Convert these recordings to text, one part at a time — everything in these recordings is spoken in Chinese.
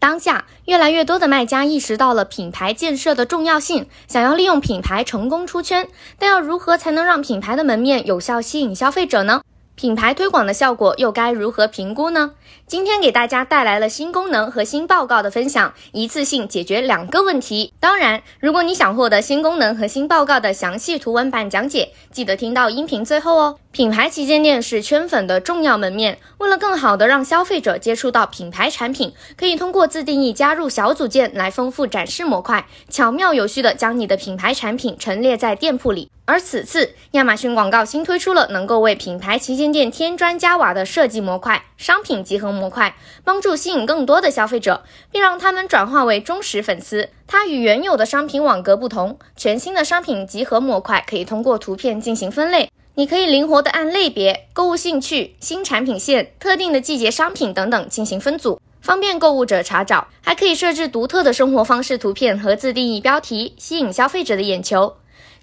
当下，越来越多的卖家意识到了品牌建设的重要性，想要利用品牌成功出圈。但要如何才能让品牌的门面有效吸引消费者呢？品牌推广的效果又该如何评估呢？今天给大家带来了新功能和新报告的分享，一次性解决两个问题。当然，如果你想获得新功能和新报告的详细图文版讲解，记得听到音频最后哦。品牌旗舰店是圈粉的重要门面，为了更好的让消费者接触到品牌产品，可以通过自定义加入小组件来丰富展示模块，巧妙有序的将你的品牌产品陈列在店铺里。而此次亚马逊广告新推出了能够为品牌旗舰店添砖加瓦的设计模块、商品集合模块，帮助吸引更多的消费者，并让他们转化为忠实粉丝。它与原有的商品网格不同，全新的商品集合模块可以通过图片进行分类，你可以灵活的按类别、购物兴趣、新产品线、特定的季节商品等等进行分组，方便购物者查找。还可以设置独特的生活方式图片和自定义标题，吸引消费者的眼球。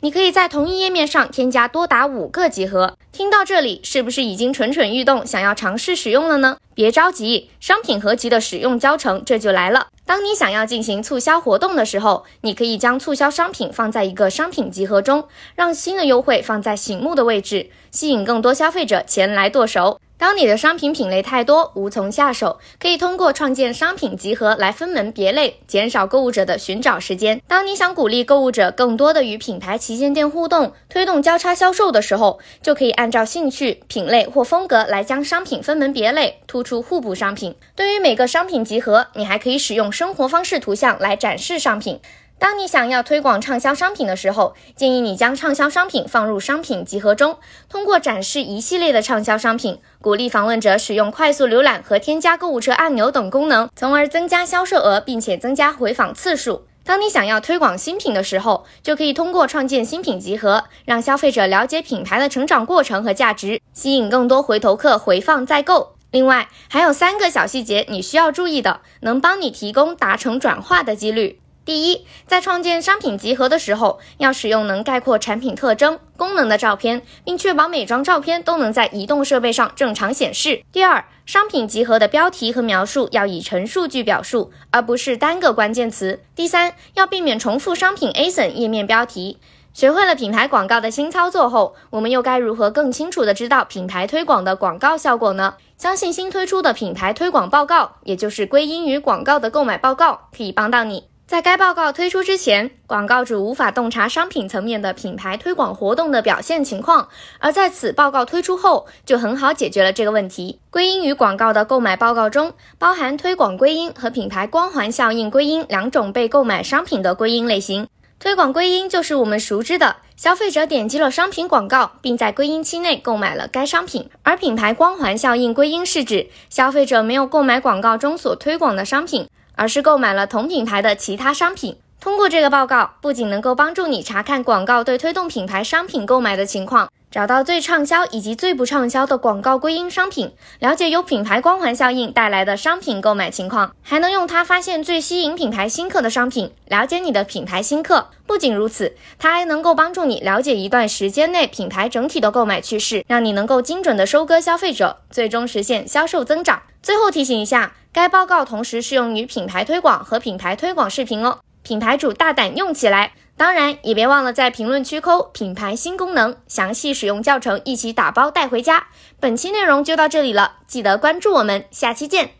你可以在同一页面上添加多达五个集合。听到这里，是不是已经蠢蠢欲动，想要尝试使用了呢？别着急，商品合集的使用教程这就来了。当你想要进行促销活动的时候，你可以将促销商品放在一个商品集合中，让新的优惠放在醒目的位置，吸引更多消费者前来剁手。当你的商品品类太多，无从下手，可以通过创建商品集合来分门别类，减少购物者的寻找时间。当你想鼓励购物者更多的与品牌旗舰店互动，推动交叉销售的时候，就可以按照兴趣、品类或风格来将商品分门别类，突出互补商品。对于每个商品集合，你还可以使用生活方式图像来展示商品。当你想要推广畅销商品的时候，建议你将畅销商品放入商品集合中，通过展示一系列的畅销商品，鼓励访问者使用快速浏览和添加购物车按钮等功能，从而增加销售额，并且增加回访次数。当你想要推广新品的时候，就可以通过创建新品集合，让消费者了解品牌的成长过程和价值，吸引更多回头客回放再购。另外，还有三个小细节你需要注意的，能帮你提供达成转化的几率。第一，在创建商品集合的时候，要使用能概括产品特征、功能的照片，并确保每张照片都能在移动设备上正常显示。第二，商品集合的标题和描述要以陈述句表述，而不是单个关键词。第三，要避免重复商品 ASIN 页面标题。学会了品牌广告的新操作后，我们又该如何更清楚地知道品牌推广的广告效果呢？相信新推出的品牌推广报告，也就是归因于广告的购买报告，可以帮到你。在该报告推出之前，广告主无法洞察商品层面的品牌推广活动的表现情况，而在此报告推出后，就很好解决了这个问题。归因于广告的购买报告中，包含推广归因和品牌光环效应归因两种被购买商品的归因类型。推广归因就是我们熟知的消费者点击了商品广告，并在归因期内购买了该商品，而品牌光环效应归因是指消费者没有购买广告中所推广的商品。而是购买了同品牌的其他商品。通过这个报告，不仅能够帮助你查看广告对推动品牌商品购买的情况，找到最畅销以及最不畅销的广告归因商品，了解由品牌光环效应带来的商品购买情况，还能用它发现最吸引品牌新客的商品，了解你的品牌新客。不仅如此，它还能够帮助你了解一段时间内品牌整体的购买趋势，让你能够精准的收割消费者，最终实现销售增长。最后提醒一下。该报告同时适用于品牌推广和品牌推广视频哦，品牌主大胆用起来！当然也别忘了在评论区扣品牌新功能，详细使用教程一起打包带回家。本期内容就到这里了，记得关注我们，下期见。